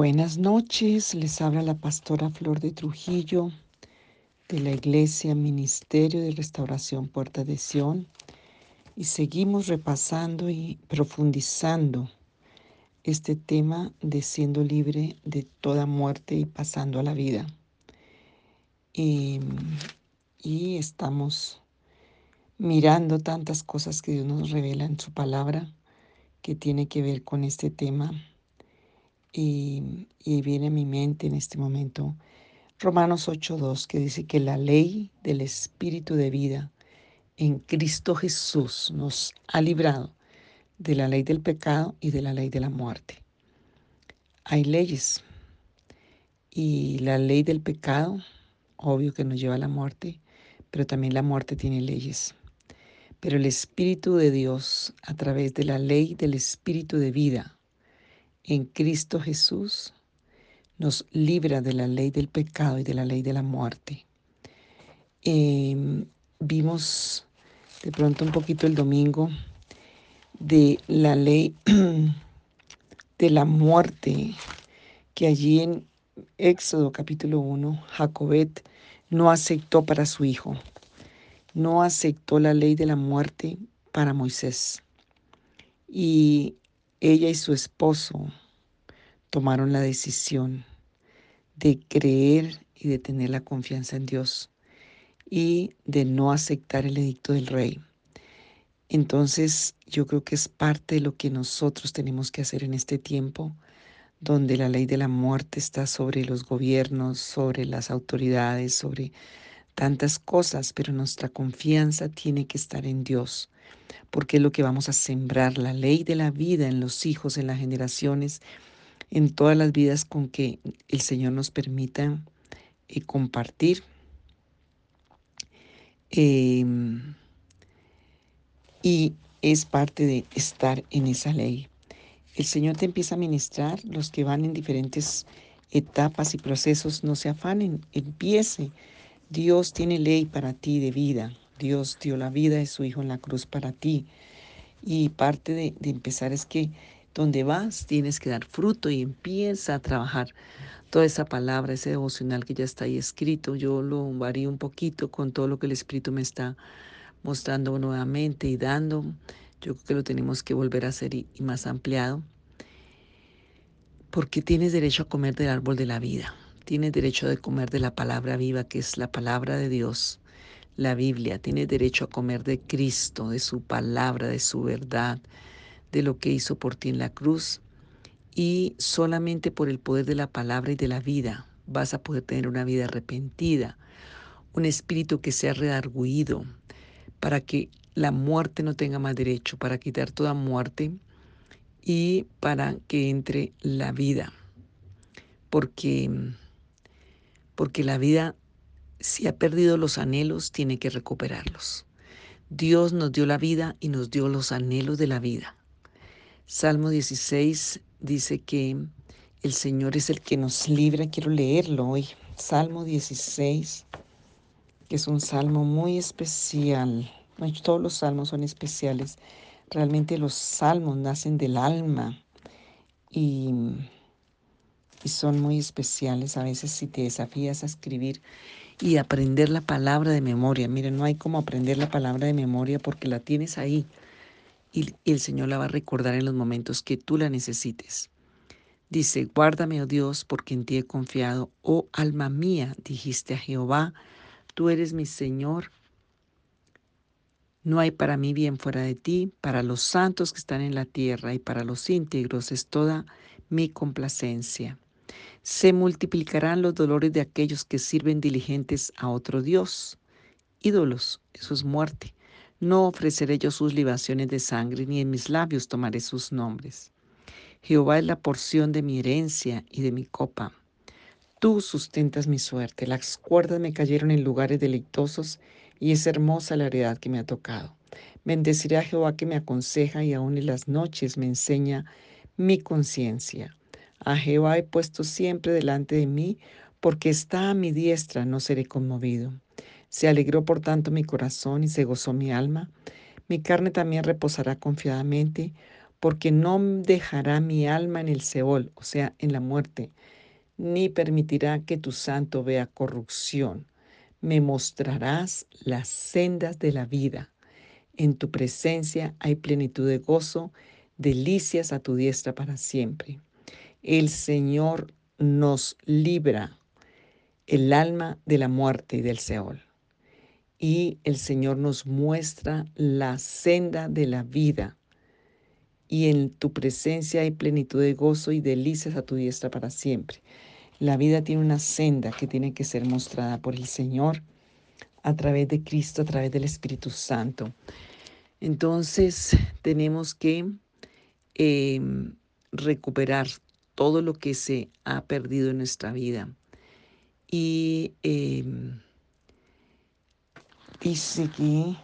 Buenas noches, les habla la pastora Flor de Trujillo de la Iglesia Ministerio de Restauración Puerta de Sion y seguimos repasando y profundizando este tema de siendo libre de toda muerte y pasando a la vida. Y, y estamos mirando tantas cosas que Dios nos revela en su palabra que tiene que ver con este tema y, viene a mi mente en este momento Romanos 8.2 que dice que la ley del Espíritu de vida en Cristo Jesús nos ha librado de la ley del pecado y de la ley de la muerte. Hay leyes y la ley del pecado, obvio que nos lleva a la muerte, pero también la muerte tiene leyes. Pero el Espíritu de Dios, a través de la ley del Espíritu de vida, en Cristo Jesús nos libra de la ley del pecado y de la ley de la muerte. Em, vimos de pronto un poquito el domingo de la ley de la muerte, que allí en Éxodo capítulo 1, Jacobet no aceptó para su hijo, no aceptó la ley de la muerte para Moisés. Y ella y su esposo tomaron la decisión de creer y de tener la confianza en Dios y de no aceptar el edicto del rey. Entonces yo creo que es parte de lo que nosotros tenemos que hacer en este tiempo, donde la ley de la muerte está sobre los gobiernos, sobre las autoridades, sobre tantas cosas, pero nuestra confianza tiene que estar en Dios, porque es lo que vamos a sembrar, la ley de la vida en los hijos, en las generaciones, en todas las vidas con que el Señor nos permita eh, compartir. Em, y es parte de estar en esa ley. El Señor te empieza a ministrar, los que van en diferentes etapas y procesos, no se afanen, empiece Dios tiene ley para ti de vida. Dios dio la vida de su Hijo en la cruz para ti. Y parte de, empezar es que donde vas tienes que dar fruto y empieza a trabajar toda esa palabra, ese devocional que ya está ahí escrito. Yo lo varío un poquito con todo lo que el Espíritu me está mostrando nuevamente y dando. Yo creo que lo tenemos que volver a hacer y más ampliado. Porque tienes derecho a comer del árbol de la vida. Tienes derecho de comer de la palabra viva, que es la palabra de Dios, la Biblia. Tienes derecho a comer de Cristo, de su palabra, de su verdad, de lo que hizo por ti en la cruz. Y solamente por el poder de la palabra y de la vida vas a poder tener una vida arrepentida, un espíritu que sea redarguido, para que la muerte no tenga más derecho, para quitar toda muerte y para que entre la vida. Porque porque la vida, si ha perdido los anhelos, tiene que recuperarlos. Dios nos dio la vida y nos dio los anhelos de la vida. Salmo 16 dice que el Señor es el que nos libra. Quiero leerlo hoy. Salmo 16, que es un salmo muy especial. Todos los salmos son especiales. Realmente los salmos nacen del alma y y son muy especiales. A veces si te desafías a escribir y aprender la palabra de memoria. Miren, no hay como aprender la palabra de memoria porque la tienes ahí y, el Señor la va a recordar en los momentos que tú la necesites. Dice, guárdame, oh Dios, porque en ti he confiado. Oh alma mía, dijiste a Jehová, tú eres mi Señor. No hay para mí bien fuera de ti, para los santos que están en la tierra y para los íntegros es toda mi complacencia. Se multiplicarán los dolores de aquellos que sirven diligentes a otro Dios. Ídolos, eso es muerte. No ofreceré yo sus libaciones de sangre, ni en mis labios tomaré sus nombres. Jehová es la porción de mi herencia y de mi copa. Tú sustentas mi suerte, las cuerdas me cayeron en lugares deleitosos, y es hermosa la heredad que me ha tocado. Bendeciré a Jehová que me aconseja y aún en las noches me enseña mi conciencia. A Jehová he puesto siempre delante de mí, porque está a mi diestra, no seré conmovido. Se alegró por tanto mi corazón y se gozó mi alma. Mi carne también reposará confiadamente, porque no dejará mi alma en el Seol, o sea, en la muerte, ni permitirá que tu santo vea corrupción. Me mostrarás las sendas de la vida. En tu presencia hay plenitud de gozo, delicias a tu diestra para siempre. El Señor nos libra el alma de la muerte y del Seol. Y el Señor nos muestra la senda de la vida y en tu presencia hay plenitud de gozo y delicias a tu diestra para siempre. La vida tiene una senda que tiene que ser mostrada por el Señor a través de Cristo, a través del Espíritu Santo. Entonces tenemos que em, recuperar todo lo que se ha perdido en nuestra vida. Y em, dice que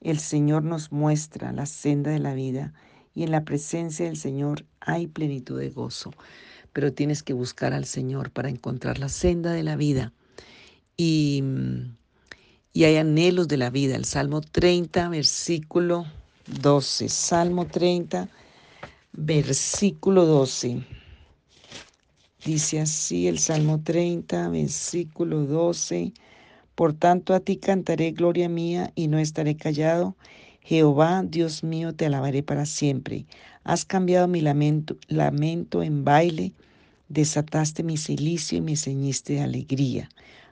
el Señor nos muestra la senda de la vida y en la presencia del Señor hay plenitud de gozo. Pero tienes que buscar al Señor para encontrar la senda de la vida. Y, y hay anhelos de la vida. El Salmo 30, versículo 12. Salmo 30, versículo 12. Dice así el Salmo 30, versículo 12. Por tanto a ti cantaré gloria mía y no estaré callado Jehová, Dios mío, te alabaré para siempre. Has cambiado mi lamento, lamento en baile, desataste mi silicio y me ceñiste de alegría.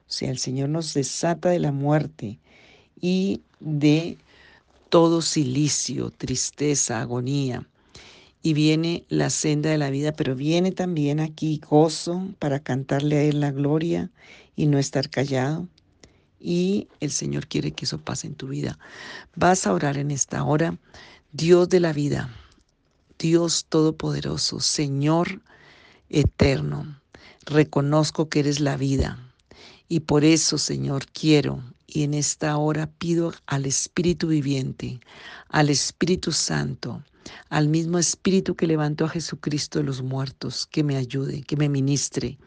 O sea, el Señor nos desata de la muerte y de todo silicio, tristeza, agonía. Y viene la senda de la vida, pero viene también aquí gozo para cantarle a Él la gloria y no estar callado. Y el Señor quiere que eso pase en tu vida. Vas a orar en esta hora, Dios de la vida, Dios Todopoderoso, Señor eterno, reconozco que eres la vida. Y por eso, Señor, quiero y en esta hora pido al Espíritu viviente, al Espíritu Santo, al mismo Espíritu que levantó a Jesucristo de los muertos, que me ayude, que me ministre,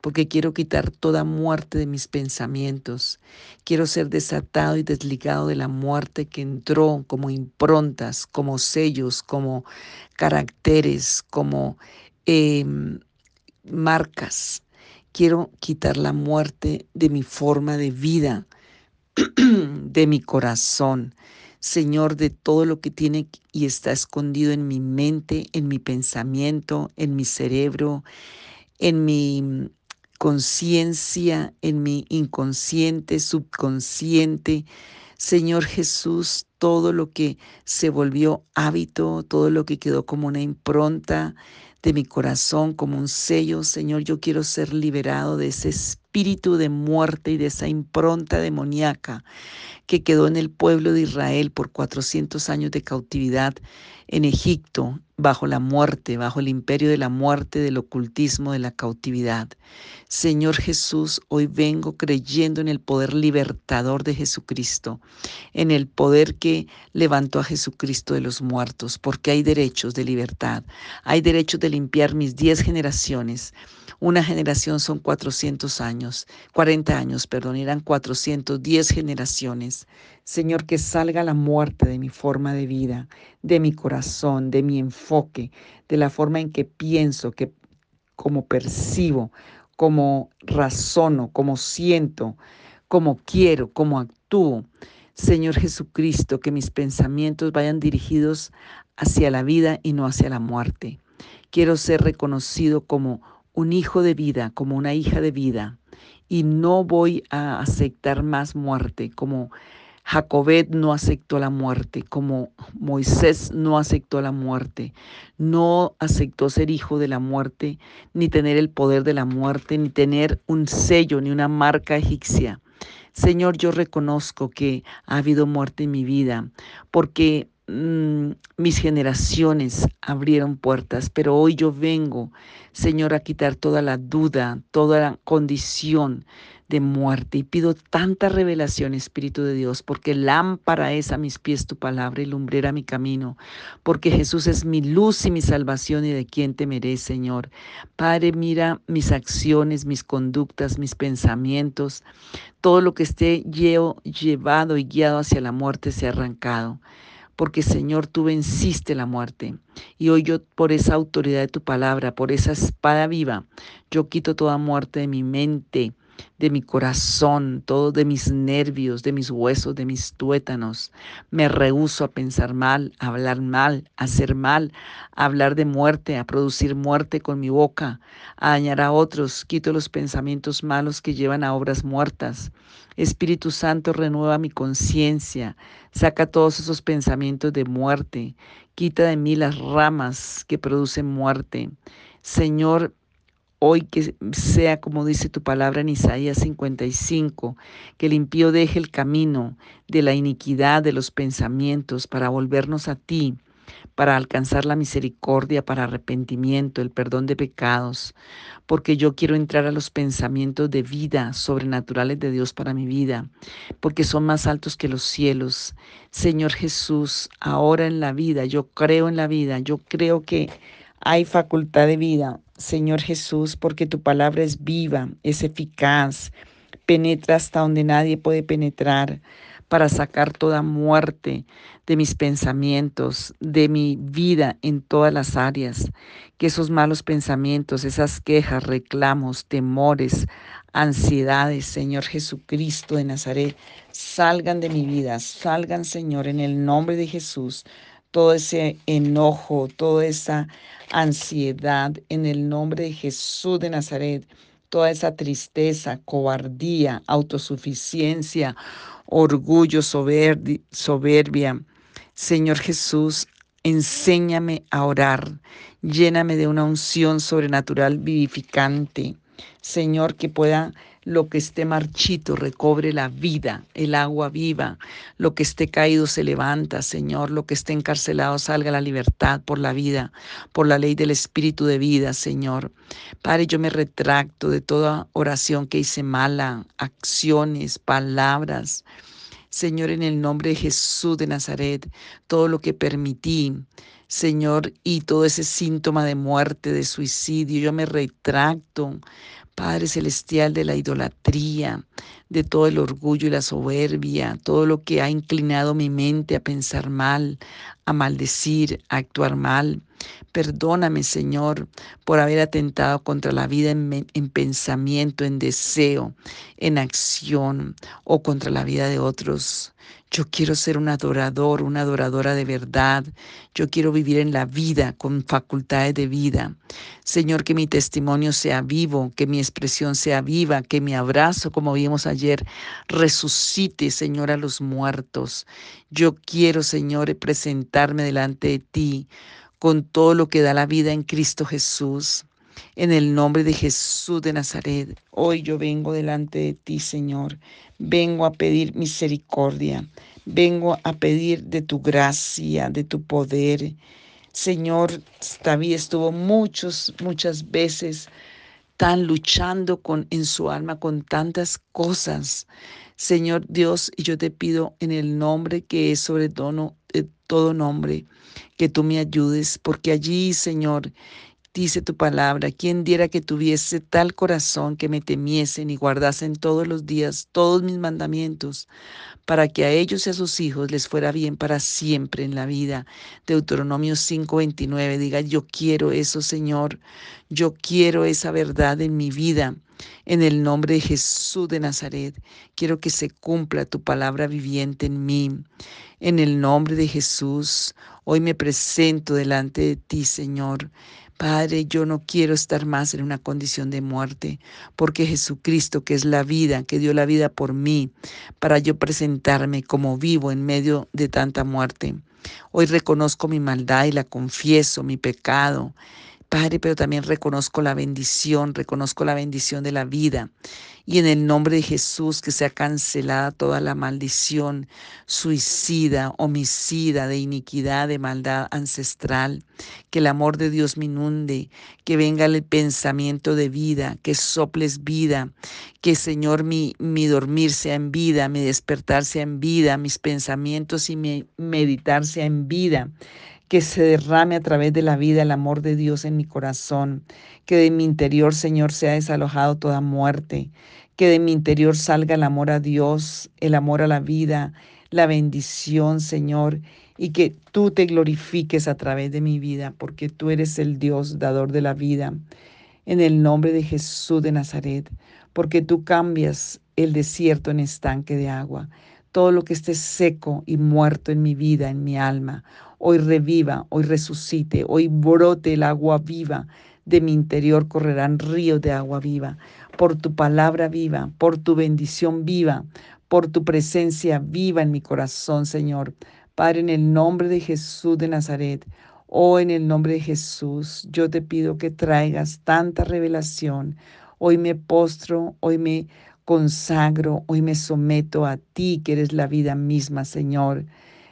porque quiero quitar toda muerte de mis pensamientos. Quiero ser desatado y desligado de la muerte que entró como improntas, como sellos, como caracteres, como em, marcas. Quiero quitar la muerte de mi forma de vida, de mi corazón. Señor, de todo lo que tiene y está escondido en mi mente, en mi pensamiento, en mi cerebro, en mi conciencia, en mi inconsciente, subconsciente. Señor Jesús, todo lo que se volvió hábito, todo lo que quedó como una impronta de mi corazón, como un sello, Señor, yo quiero ser liberado de ese espíritu de muerte y de esa impronta demoníaca que quedó en el pueblo de Israel por 400 años de cautividad en Egipto, bajo la muerte, bajo el imperio de la muerte, del ocultismo, de la cautividad. Señor Jesús, hoy vengo creyendo en el poder libertador de Jesucristo, en el poder que levantó a Jesucristo de los muertos, porque hay derechos de libertad, hay derechos de limpiar mis diez generaciones. Una generación son 400 años, 40 años, perdón, eran 410 generaciones. Señor, que salga la muerte de mi forma de vida, de mi corazón, de mi enfoque, de la forma en que pienso, que como percibo, como razono, como siento, como quiero, como actúo. Señor Jesucristo, que mis pensamientos vayan dirigidos hacia la vida y no hacia la muerte. Quiero ser reconocido como un hijo de vida, como una hija de vida, y no voy a aceptar más muerte, como Jacobet no aceptó la muerte, como Moisés no aceptó la muerte, no aceptó ser hijo de la muerte, ni tener el poder de la muerte, ni tener un sello, ni una marca egipcia. Señor, yo reconozco que ha habido muerte en mi vida, porque Mm, mis generaciones abrieron puertas, pero hoy yo vengo, Señor, a quitar toda la duda, toda la condición de muerte. Y pido tanta revelación, Espíritu de Dios, porque lámpara es a mis pies tu palabra y lumbrera mi camino, porque Jesús es mi luz y mi salvación y de quien temeré, Señor. Padre, mira mis acciones, mis conductas, mis pensamientos, todo lo que esté llevado y guiado hacia la muerte se ha arrancado porque Señor, tú venciste la muerte. Y hoy yo, por esa autoridad de tu palabra, por esa espada viva, yo quito toda muerte de mi mente, de mi corazón, todo de mis nervios, de mis huesos, de mis tuétanos. Me rehúso a pensar mal, a hablar mal, a hacer mal, a hablar de muerte, a producir muerte con mi boca, a dañar a otros. Quito los pensamientos malos que llevan a obras muertas. Espíritu Santo, renueva mi conciencia, saca todos esos pensamientos de muerte, quita de mí las ramas que producen muerte. Señor, Hoy que sea como dice tu palabra en Isaías 55, que el impío deje el camino de la iniquidad de los pensamientos para volvernos a ti, para alcanzar la misericordia, para arrepentimiento, el perdón de pecados, porque yo quiero entrar a los pensamientos de vida sobrenaturales de Dios para mi vida, porque son más altos que los cielos. Señor Jesús, ahora en la vida, yo creo en la vida, yo creo que hay facultad de vida, Señor Jesús, porque tu palabra es viva, es eficaz, penetra hasta donde nadie puede penetrar para sacar toda muerte de mis pensamientos, de mi vida en todas las áreas. Que esos malos pensamientos, esas quejas, reclamos, temores, ansiedades, Señor Jesucristo de Nazaret, salgan de mi vida, salgan, Señor, en el nombre de Jesús todo ese enojo, toda esa ansiedad en el nombre de Jesús de Nazaret, toda esa tristeza, cobardía, autosuficiencia, orgullo, soberbia. Señor Jesús, enséñame a orar, lléname de una unción sobrenatural vivificante. Señor, que pueda lo que esté marchito recobre la vida, el agua viva, lo que esté caído se levanta, Señor, lo que esté encarcelado salga a la libertad por la vida, por la ley del Espíritu de vida, Señor. Padre, yo me retracto de toda oración que hice mala, acciones, palabras. Señor, en el nombre de Jesús de Nazaret, todo lo que permití, Señor, y todo ese síntoma de muerte, de suicidio, yo me retracto. Padre Celestial, de la idolatría, de todo el orgullo y la soberbia, todo lo que ha inclinado mi mente a pensar mal, a maldecir, a actuar mal. Perdóname, Señor, por haber atentado contra la vida en, en, pensamiento, en deseo, en acción o contra la vida de otros. Yo quiero ser un adorador, una adoradora de verdad. Yo quiero vivir en la vida con facultades de vida. Señor, que mi testimonio sea vivo, que mi expresión sea viva, que mi abrazo, como vimos ayer, resucite, Señor, a los muertos. Yo quiero, Señor, presentarme delante de ti con todo lo que da la vida en Cristo Jesús. En el nombre de Jesús de Nazaret, hoy yo vengo delante de ti, Señor. Vengo a pedir misericordia. Vengo a pedir de tu gracia, de tu poder. Señor, David estuvo muchos, muchas veces tan luchando con, en su alma con tantas cosas. Señor Dios, y yo te pido en el nombre que es sobre todo, eh, todo nombre, que tú me ayudes, porque allí, Señor, dice tu palabra, quien diera que tuviese tal corazón que me temiesen y guardasen todos los días todos mis mandamientos, para que a ellos y a sus hijos les fuera bien para siempre en la vida. Deuteronomio 5:29 diga, yo quiero eso, Señor, yo quiero esa verdad en mi vida. En el nombre de Jesús de Nazaret, quiero que se cumpla tu palabra viviente en mí. En el nombre de Jesús, hoy me presento delante de ti, Señor. Padre, yo no quiero estar más en una condición de muerte, porque Jesucristo, que es la vida, que dio la vida por mí, para yo presentarme como vivo en medio de tanta muerte. Hoy reconozco mi maldad y la confieso, mi pecado. Padre, pero también reconozco la bendición, reconozco la bendición de la vida. Y en el nombre de Jesús que sea cancelada toda la maldición suicida, homicida, de iniquidad, de maldad ancestral. Que el amor de Dios me inunde, que venga el pensamiento de vida, que soples vida, que Señor mi, mi dormir sea en vida, mi despertar sea en vida, mis pensamientos y mi meditar sea en vida que se derrame a través de la vida el amor de Dios en mi corazón, que de mi interior, Señor, sea desalojado toda muerte, que de mi interior salga el amor a Dios, el amor a la vida, la bendición, Señor, y que tú te glorifiques a través de mi vida, porque tú eres el Dios dador de la vida. En el nombre de Jesús de Nazaret, porque tú cambias el desierto en estanque de agua. Todo lo que esté seco y muerto en mi vida, en mi alma, hoy reviva, hoy resucite, hoy brote el agua viva. De mi interior correrán ríos de agua viva. Por tu palabra viva, por tu bendición viva, por tu presencia viva en mi corazón, Señor. Padre, en el nombre de Jesús de Nazaret, oh, en el nombre de Jesús, yo te pido que traigas tanta revelación. Hoy me postro, hoy me consagro, hoy me someto a ti, que eres la vida misma, Señor.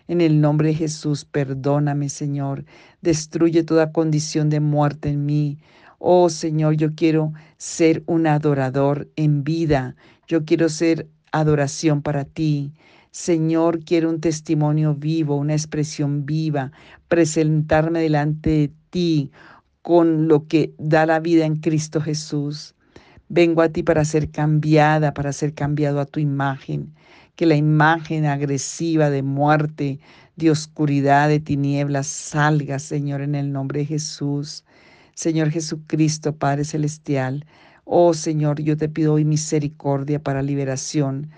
En el nombre de Jesús, perdóname, Señor. Destruye toda condición de muerte en mí. Oh Señor, yo quiero ser un adorador en vida. Yo quiero ser adoración para ti. Señor, quiero un testimonio vivo, una expresión viva, presentarme delante de ti con lo que da la vida en Cristo Jesús. Vengo a ti para ser cambiada, para ser cambiado a tu imagen que la imagen agresiva de muerte, de oscuridad, de tinieblas salga, Señor, en el nombre de Jesús. Señor Jesucristo, Padre Celestial, oh Señor, yo te pido hoy misericordia para liberación.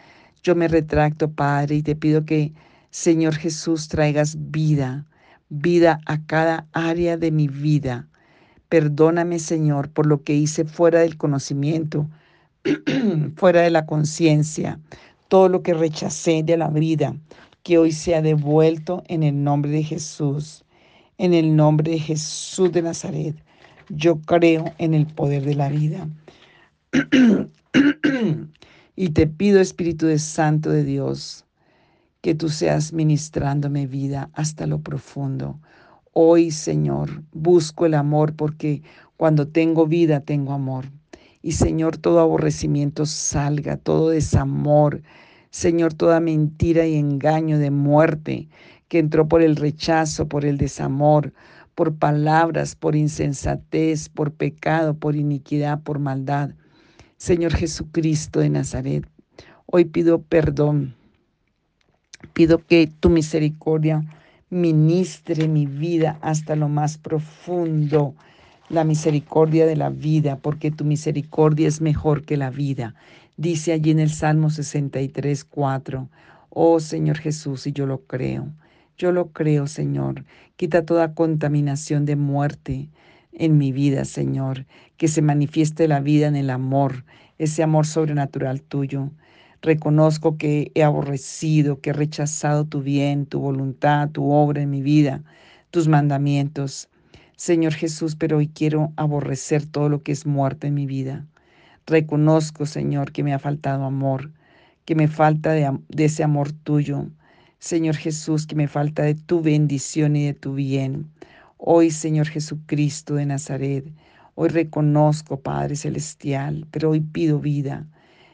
Yo me retracto, Padre, y te pido que, Señor Jesús, traigas vida, vida a cada área de mi vida. Perdóname, Señor, por lo que hice fuera del conocimiento, fuera de la conciencia, todo lo que rechacé de la vida, que hoy sea devuelto en el nombre de Jesús. En el nombre de Jesús de Nazaret, yo creo en el poder de la vida. y te pido, Espíritu de Santo de Dios, que tú seas ministrándome vida hasta lo profundo. Hoy, Señor, busco el amor porque cuando tengo vida tengo amor. Y Señor, todo aborrecimiento salga, todo desamor, Señor, toda mentira y engaño de muerte que entró por el rechazo, por el desamor, por palabras, por insensatez, por pecado, por iniquidad, por maldad. Señor Jesucristo de Nazaret, hoy pido perdón. Pido que tu misericordia ministre mi vida hasta lo más profundo la misericordia de la vida, porque tu misericordia es mejor que la vida. Dice allí en el Salmo 63, 4, oh Señor Jesús, y yo lo creo, yo lo creo, Señor, quita toda contaminación de muerte en mi vida, Señor, que se manifieste la vida en el amor, ese amor sobrenatural tuyo. Reconozco que he aborrecido, que he rechazado tu bien, tu voluntad, tu obra en mi vida, tus mandamientos. Señor Jesús, pero hoy quiero aborrecer todo lo que es muerte en mi vida. Reconozco, Señor, que me ha faltado amor, que me falta de, ese amor tuyo. Señor Jesús, que me falta de tu bendición y de tu bien. Hoy, Señor Jesucristo de Nazaret, hoy reconozco, Padre Celestial, pero hoy pido vida.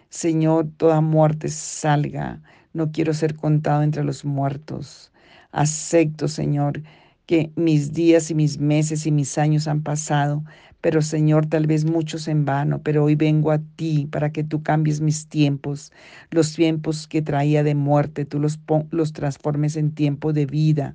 Señor, toda muerte salga. No quiero ser contado entre los muertos. Acepto, Señor, que mis días y mis meses y mis años han pasado, pero Señor, tal vez muchos en vano, pero hoy vengo a ti para que tú cambies mis tiempos, los tiempos que traía de muerte, tú los, los transformes en tiempo de vida.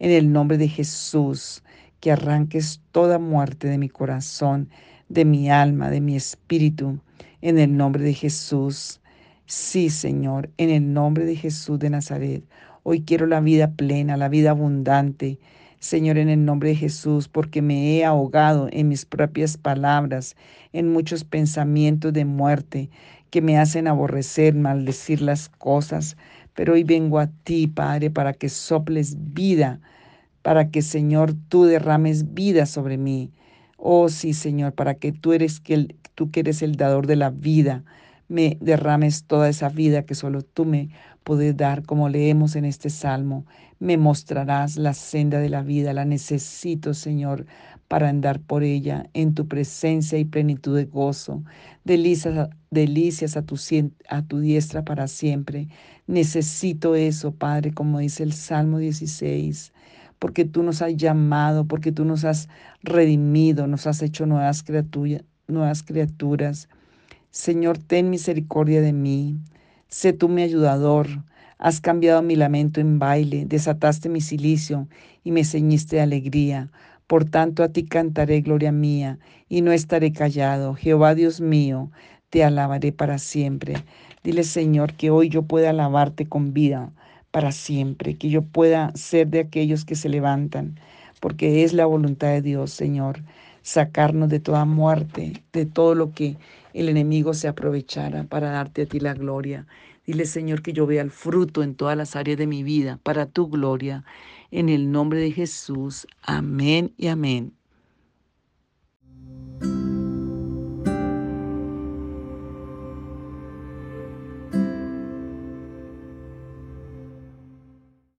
En el nombre de Jesús, que arranques toda muerte de mi corazón, de mi alma, de mi espíritu, en el nombre de Jesús. Sí, Señor, en el nombre de Jesús de Nazaret. Hoy quiero la vida plena, la vida abundante. Señor, en el nombre de Jesús, porque me he ahogado en mis propias palabras, en muchos pensamientos de muerte que me hacen aborrecer, maldecir las cosas. Pero hoy vengo a ti, Padre, para que soples vida, para que, Señor, tú derrames vida sobre mí. Oh sí, Señor, para que tú eres que tú que eres el dador de la vida, me derrames toda esa vida que solo tú me puedes dar, como leemos en este salmo. Me mostrarás la senda de la vida, la necesito, Señor, para andar por ella en tu presencia y plenitud de gozo. Delicias, delicias a, tu, diestra para siempre. Necesito eso, Padre, como dice el Salmo 16 porque tú nos has llamado, porque tú nos has redimido, nos has hecho nuevas criaturas. Señor, ten misericordia de mí. Sé tú mi ayudador. Has cambiado mi lamento en baile, desataste mi silicio y me ceñiste de alegría. Por tanto a ti cantaré gloria mía y no estaré callado. Jehová Dios mío, te alabaré para siempre. Dile Señor que hoy yo pueda alabarte con vida para siempre, que yo pueda ser de aquellos que se levantan, porque es la voluntad de Dios, Señor, sacarnos de toda muerte, de todo lo que el enemigo se aprovechara para darte a ti la gloria. Dile, Señor, que yo vea el fruto en todas las áreas de mi vida para tu gloria. En el nombre de Jesús. Amén y amén.